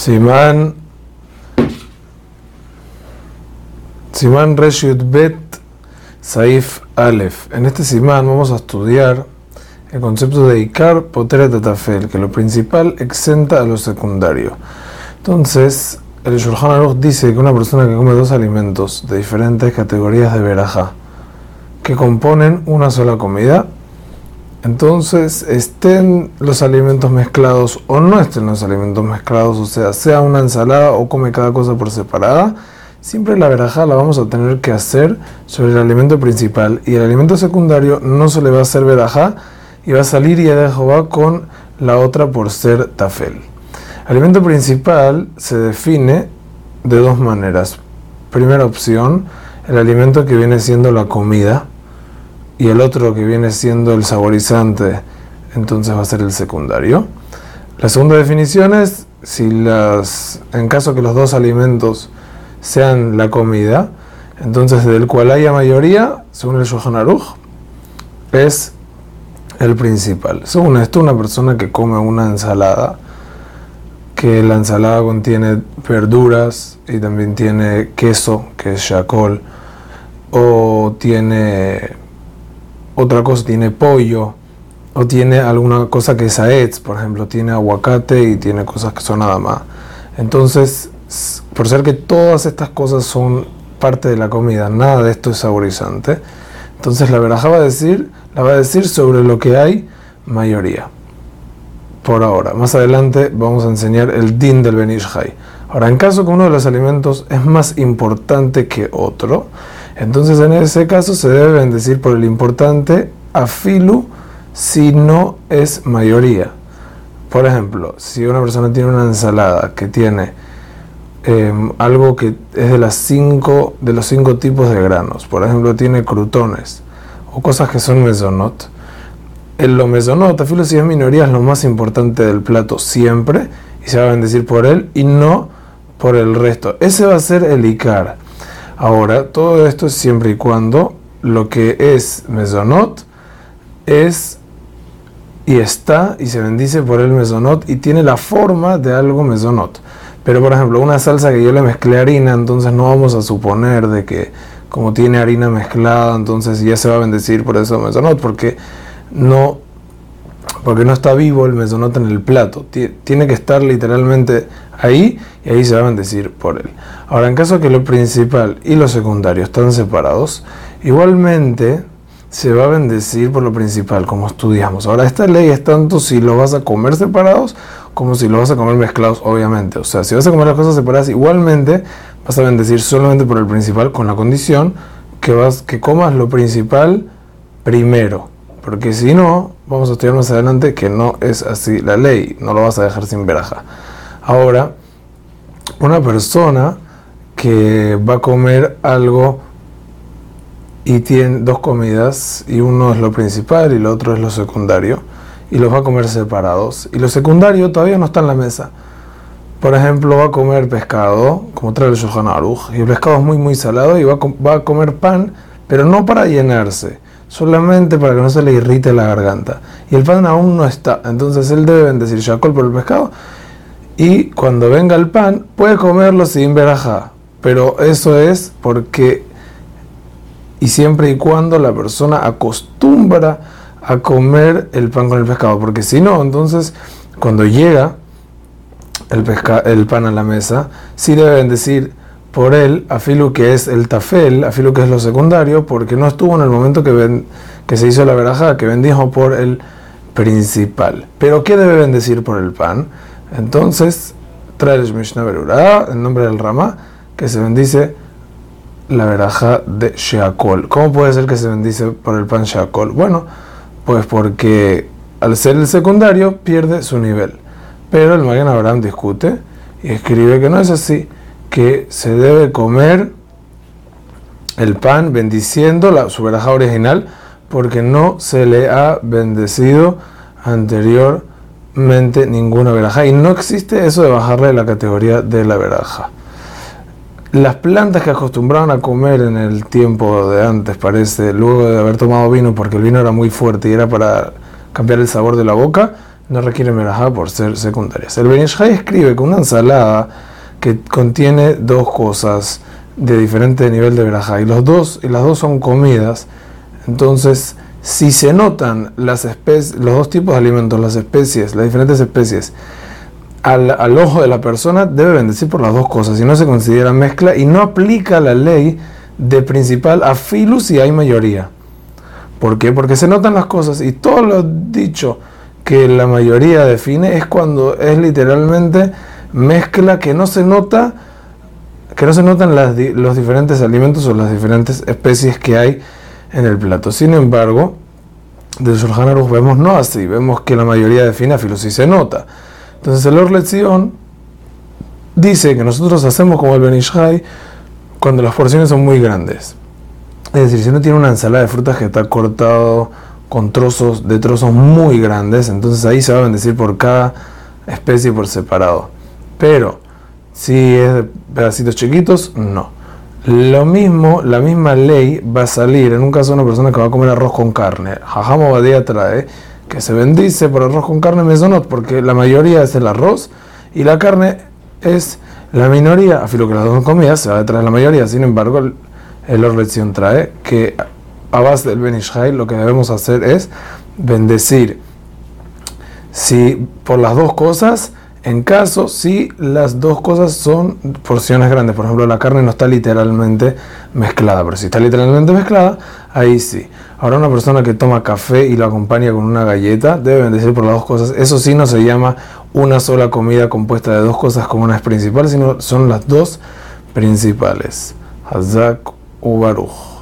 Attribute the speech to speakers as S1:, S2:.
S1: Simán Simán Reshut Bet Saif Aleph. En este Simán vamos a estudiar el concepto de Ikar Poteret Tatafel, que lo principal exenta a lo secundario. Entonces, el Shulchan Aruch dice que una persona que come dos alimentos de diferentes categorías de veraja, que componen una sola comida, entonces estén los alimentos mezclados o no estén los alimentos mezclados, o sea, sea una ensalada o come cada cosa por separada, siempre la verajá la vamos a tener que hacer sobre el alimento principal y el alimento secundario no se le va a hacer verajá y va a salir y de Jehová con la otra por ser tafel. El alimento principal se define de dos maneras. Primera opción, el alimento que viene siendo la comida y el otro que viene siendo el saborizante, entonces va a ser el secundario. La segunda definición es si las, en caso que los dos alimentos sean la comida, entonces del cual haya mayoría, según el Shulchan Aruch, es el principal. Según esto, una persona que come una ensalada, que la ensalada contiene verduras y también tiene queso, que es shakol, o tiene otra cosa, tiene pollo, o tiene alguna cosa que es aetz, por ejemplo, tiene aguacate y tiene cosas que son nada más. Entonces, por ser que todas estas cosas son parte de la comida, nada de esto es saborizante, entonces la veraja va a decir, la va a decir sobre lo que hay mayoría. Por ahora, más adelante vamos a enseñar el din del Benishai. Ahora, en caso que uno de los alimentos es más importante que otro, entonces en ese caso se debe bendecir por el importante afilu si no es mayoría. Por ejemplo, si una persona tiene una ensalada que tiene em, algo que es de, las cinco, de los cinco tipos de granos, por ejemplo, tiene crutones o cosas que son mesonot, en lo mesonot, afilu si es minoría, es lo más importante del plato siempre y se va a bendecir por él y no por el resto. Ese va a ser el Icar. Ahora, todo esto es siempre y cuando lo que es mesonot es y está y se bendice por el mesonot y tiene la forma de algo mesonot. Pero por ejemplo, una salsa que yo le mezclé harina, entonces no vamos a suponer de que como tiene harina mezclada, entonces ya se va a bendecir por eso mesonot, porque no porque no está vivo el mesonot en el plato. Tiene que estar literalmente ahí y ahí se va a bendecir por él. Ahora, en caso que lo principal y lo secundario están separados, igualmente se va a bendecir por lo principal, como estudiamos. Ahora, esta ley es tanto si lo vas a comer separados como si lo vas a comer mezclados, obviamente. O sea, si vas a comer las cosas separadas, igualmente vas a bendecir solamente por el principal, con la condición que, vas, que comas lo principal primero. Porque si no, vamos a estudiar más adelante que no es así la ley, no lo vas a dejar sin veraja. Ahora, una persona que va a comer algo y tiene dos comidas y uno es lo principal y el otro es lo secundario y los va a comer separados y lo secundario todavía no está en la mesa. Por ejemplo, va a comer pescado, como trae el Shohan Aruch, y el pescado es muy muy salado y va va a comer pan, pero no para llenarse, solamente para que no se le irrite la garganta. Y el pan aún no está, entonces él debe bendecir Shakol por el pescado y cuando venga el pan puede comerlo sin verajá. Pero eso es porque y siempre y cuando la persona acostumbra a comer el pan con el pescado, porque si no, entonces cuando llega el, el pan a la mesa, sí deben decir por él, afilu que es el tafel, afilu que es lo secundario, porque no estuvo en el momento que, se hizo la verajá, que bendijo por el principal. Pero ¿qué debe bendecir por el pan? Entonces, trae el Mishnah Berurah, en nombre del Rama, que se bendice la veraja de Sheakol. ¿Cómo puede ser que se bendice por el pan Sheakol? Bueno, pues porque al ser el secundario pierde su nivel. Pero el Magen Abraham discute y escribe que no es así, que se debe comer el pan bendiciendo la, su original porque no se le ha bendecido anteriormente ninguna veraja. Y no existe eso de bajarle la categoría de la veraja. Las plantas que acostumbraban a comer en el tiempo de antes, parece, luego de haber tomado vino, porque el vino era muy fuerte y era para cambiar el sabor de la boca, no requiere merajá por ser secundarias. El Benishai escribe que una ensalada que contiene dos cosas de diferente nivel de verajá y los dos y las dos son comidas, entonces si se notan las especies, los dos tipos de alimentos, las especies, las diferentes especies, al, al, ojo de la persona debe bendecir por las dos cosas y no se considera mezcla y no aplica la ley de principal a filus si hay mayoría. ¿Por qué? Porque se notan las cosas y todo lo dicho que la mayoría define es cuando es literalmente mezcla que no se nota que no se notan las, los diferentes alimentos o las diferentes especies que hay en el plato. Sin embargo, de Shulchan vemos no así, vemos que la mayoría define a filos y se nota. Entonces el Or dice que nosotros hacemos como el Benishai cuando las porciones son muy grandes. Es decir, si uno tiene una ensalada de frutas que está cortado con trozos de trozos muy grandes, entonces ahí se va a bendecir por cada especie por separado. Pero si es de pedacitos chiquitos, no. Lo mismo, la misma ley va a salir en un caso de una persona que va a comer arroz con carne. Jajamo Badía trae que se bendice por arroz con carne mesonot, porque la mayoría es el arroz y la carne es la minoría. Afilo que las dos comidas se va a traer la mayoría. Sin embargo, el, el trae que a base del Benishai lo que debemos hacer es bendecir. Si por las dos cosas en caso si las dos cosas son porciones grandes, por ejemplo la carne no está literalmente mezclada, pero si está literalmente mezclada, ahí sí. Ahora una persona que toma café y lo acompaña con una galleta, debe bendecir por las dos cosas. Eso sí no se llama una sola comida compuesta de dos cosas como una es principal, sino son las dos principales. Hazak Ubaruj.